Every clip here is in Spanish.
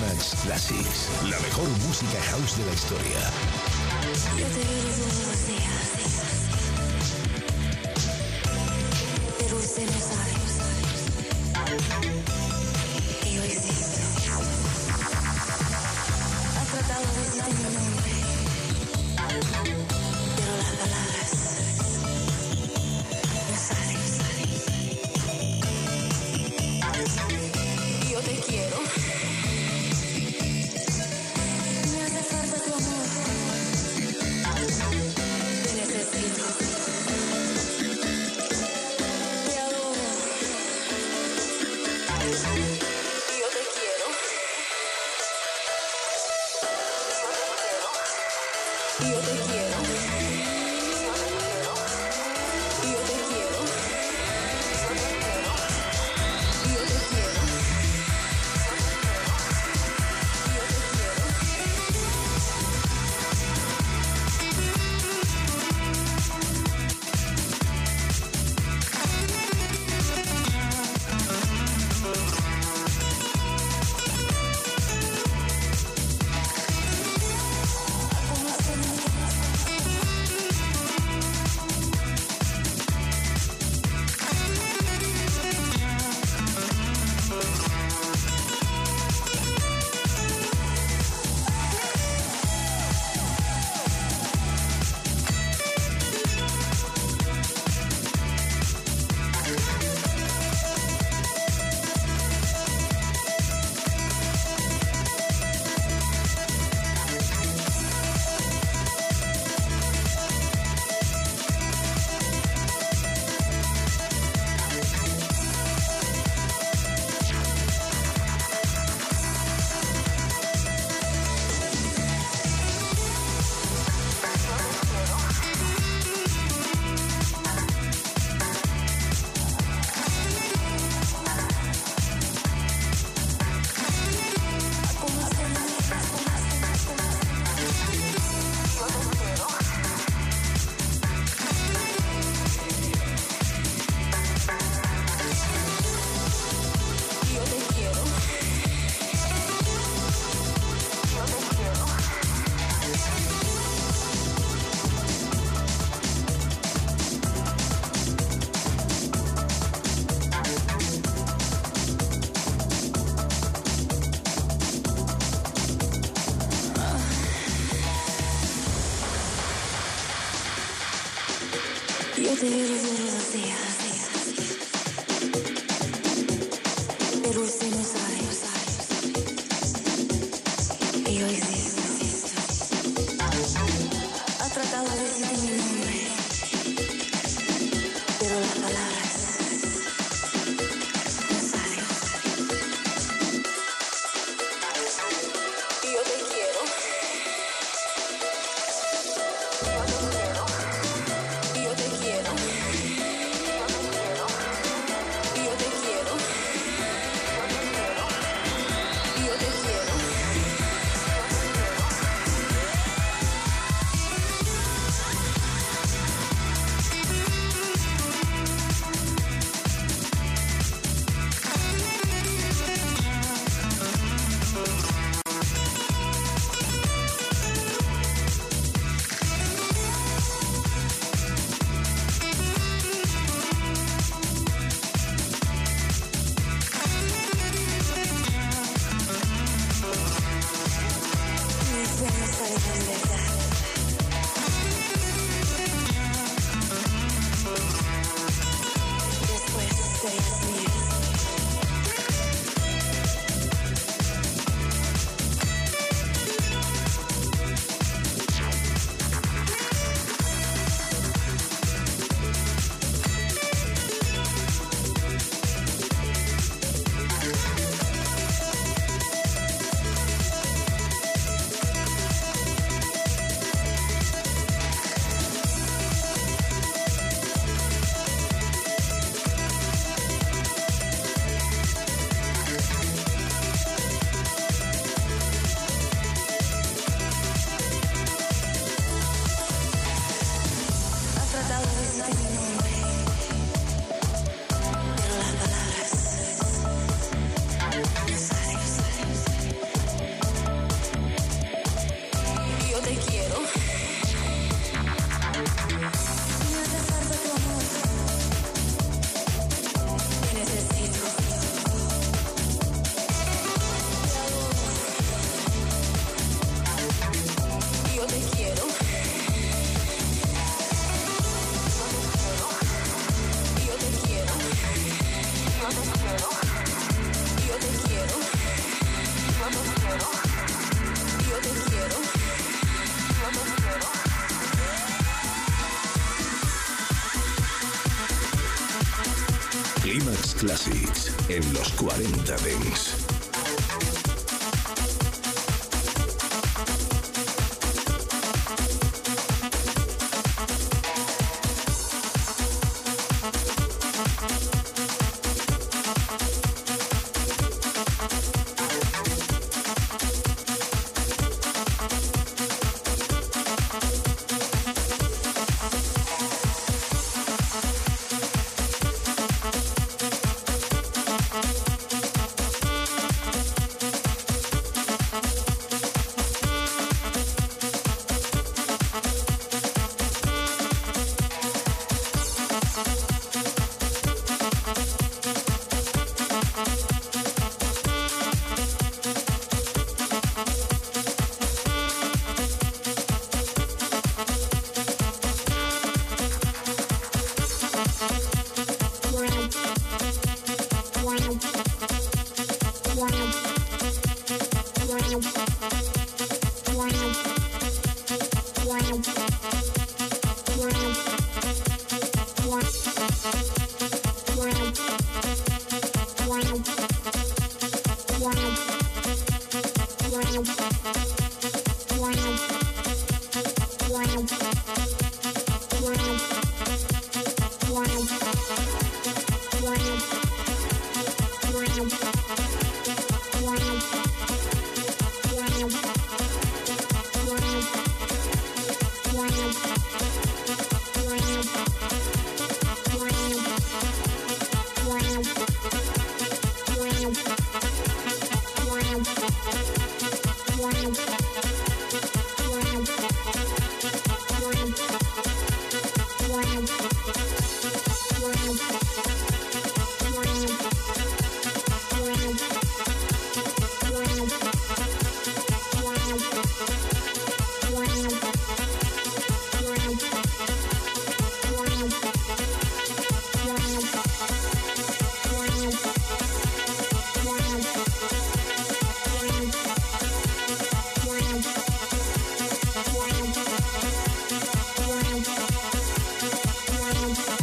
Climax Classics, la mejor música house de la historia.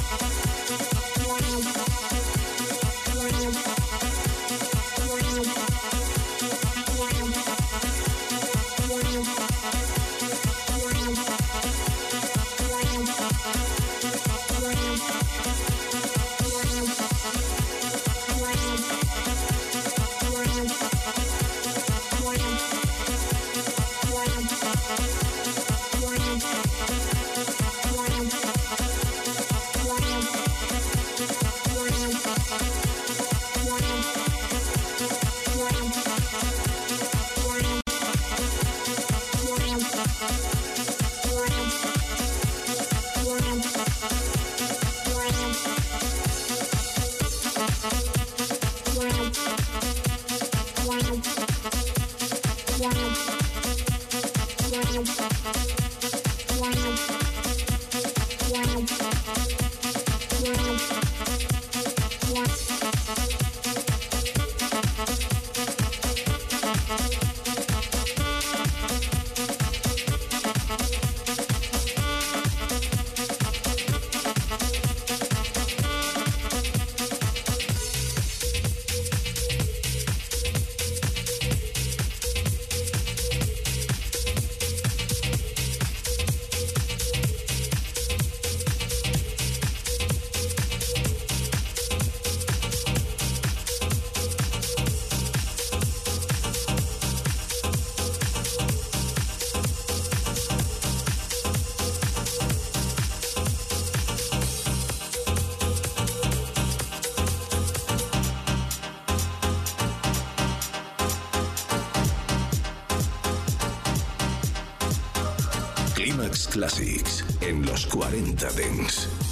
Thank you. Classics en los 40 Dents.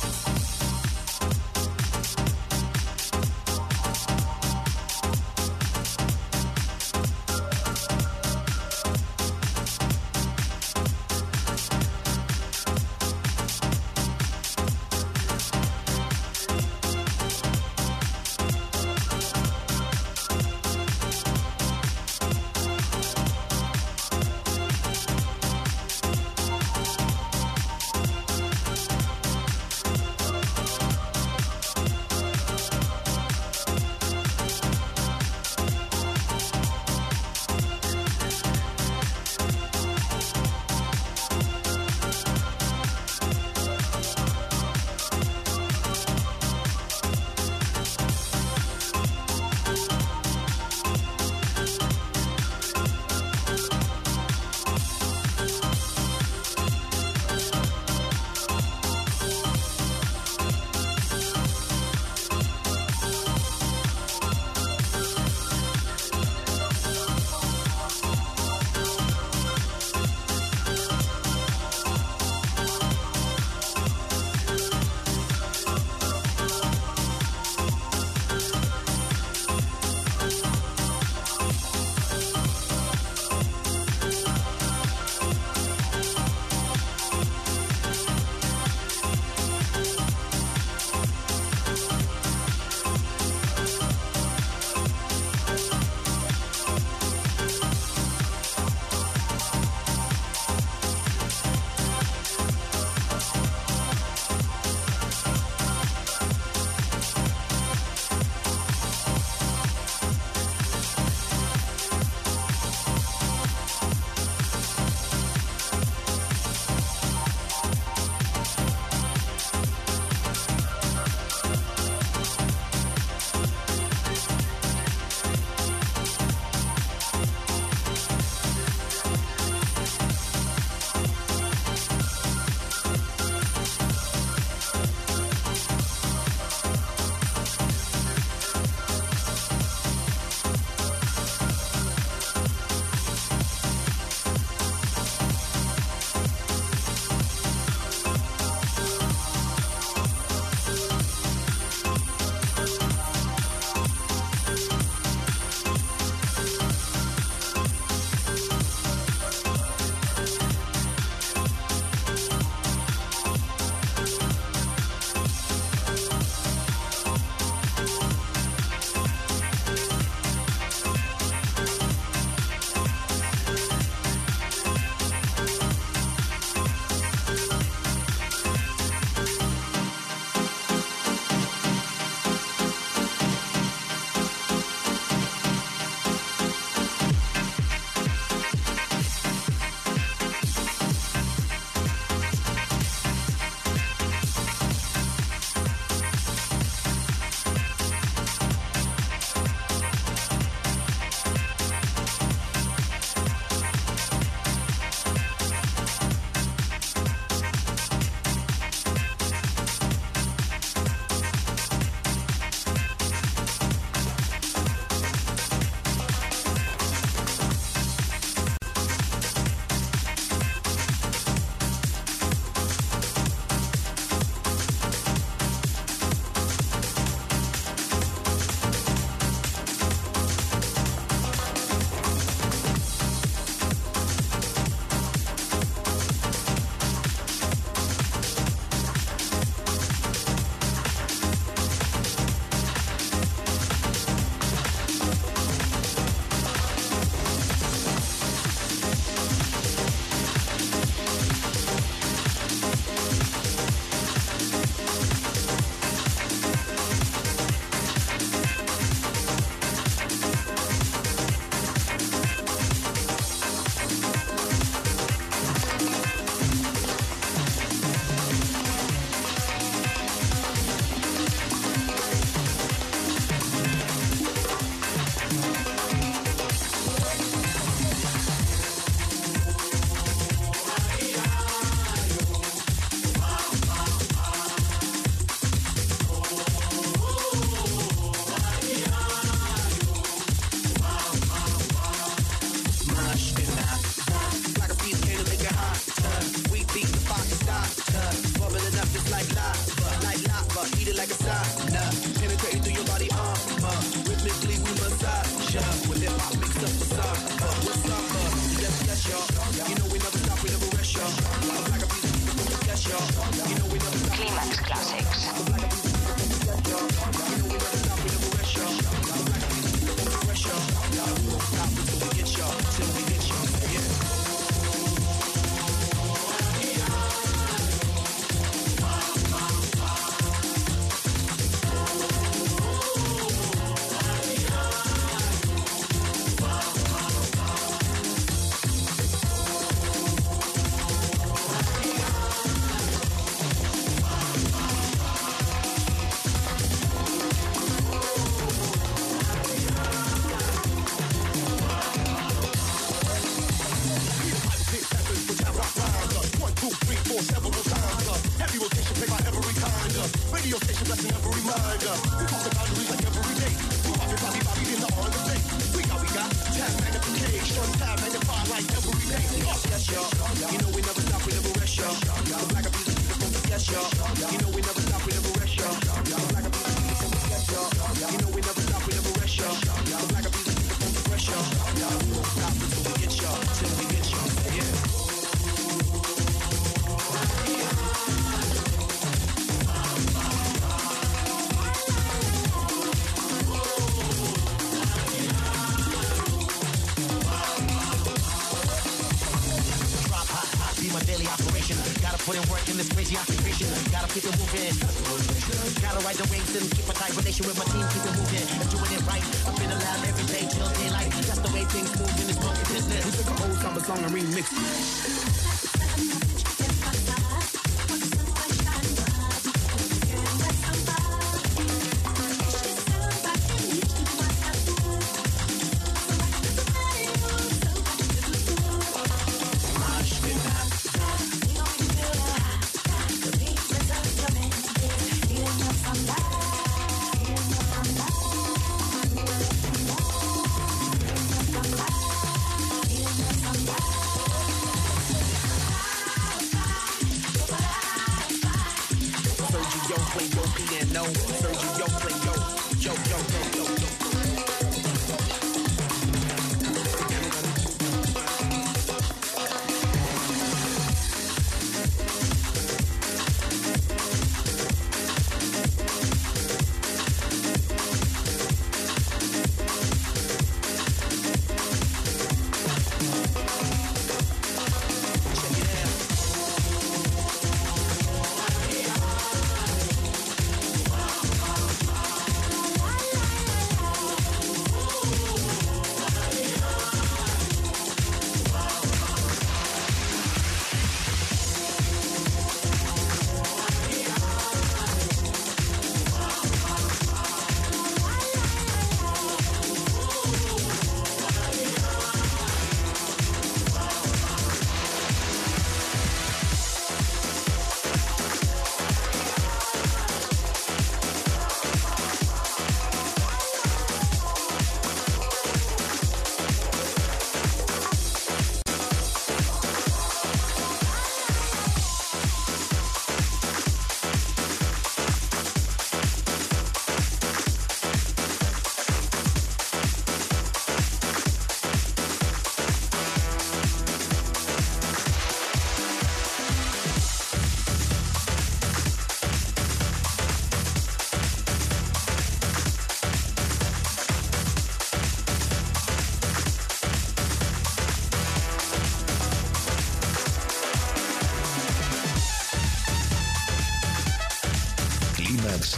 being known. know.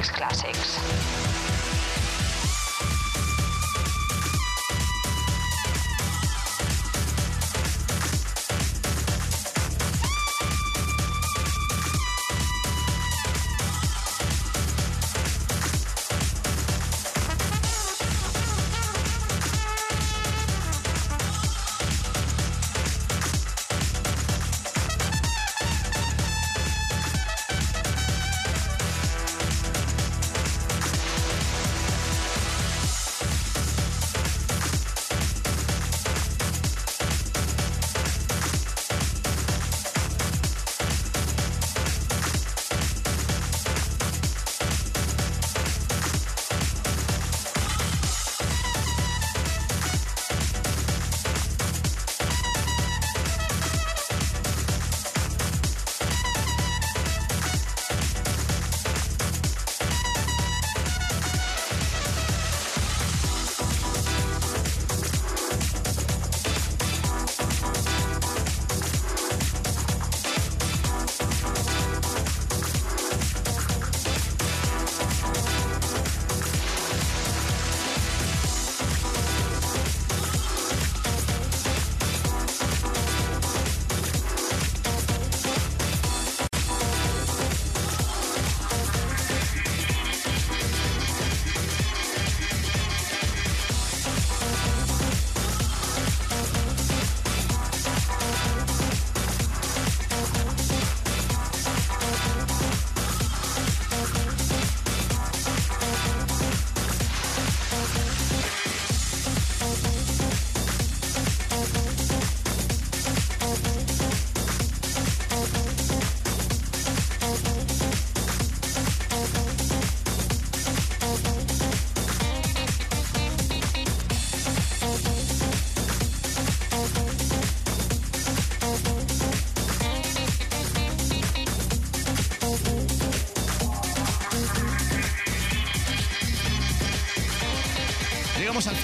Climax Classics.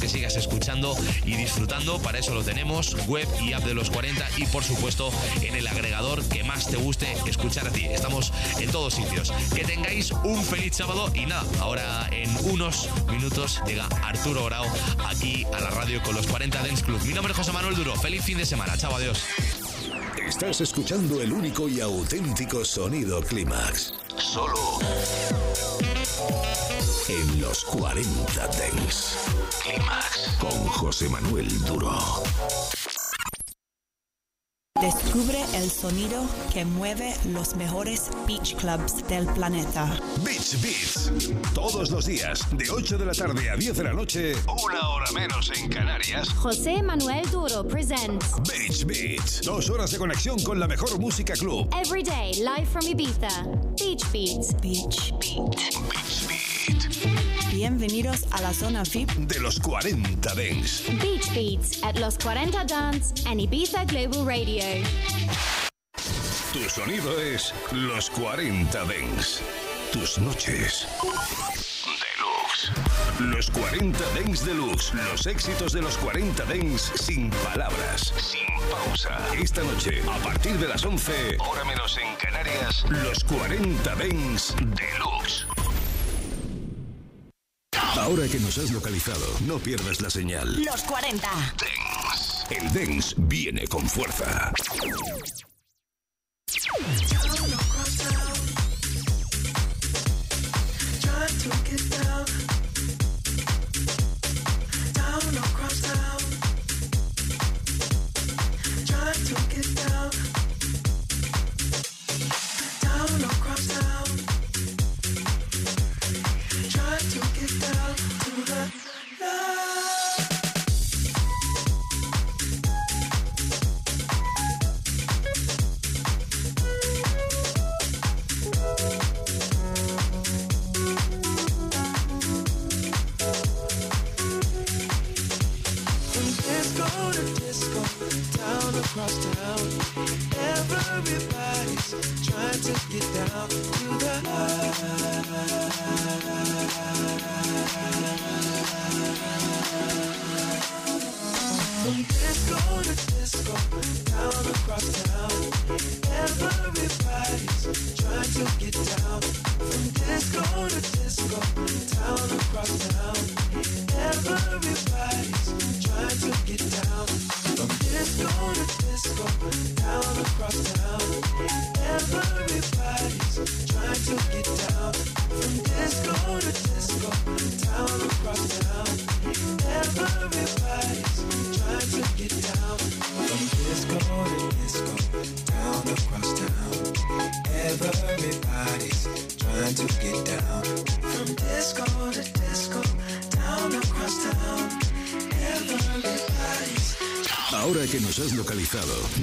que sigas escuchando y disfrutando. Para eso lo tenemos, web y app de los 40 y por supuesto en el agregador que más te guste escuchar a ti. Estamos en todos sitios. Que tengáis un feliz sábado y nada, ahora en unos minutos llega Arturo Grau aquí a la radio con los 40 Dance Club. Mi nombre es José Manuel Duro. Feliz fin de semana. Chao, adiós. Estás escuchando el único y auténtico sonido Clímax. Solo en los 40 Dents. Clímax con José Manuel Duro. Descubre el sonido que mueve los mejores beach clubs del planeta. Beach Beats. Todos los días, de 8 de la tarde a 10 de la noche, una hora menos en Canarias. José Manuel Duro presents Beach Beats. Dos horas de conexión con la mejor música club. Every Day Live from Ibiza. Beach Beats. Beach Beat. Beach Beat. Bienvenidos a la zona VIP De los 40 Dents. Beach Beats at Los 40 Dance and Ibiza Global Radio. Tu sonido es los 40 Dents. Tus noches. Deluxe. Los 40 Dents Deluxe. Los éxitos de los 40 Dents sin palabras. Sin pausa. Esta noche, a partir de las 11, hora menos en Canarias, los 40 Dents Deluxe. Ahora que nos has localizado, no pierdas la señal. Los 40. Dance. El Dance viene con fuerza.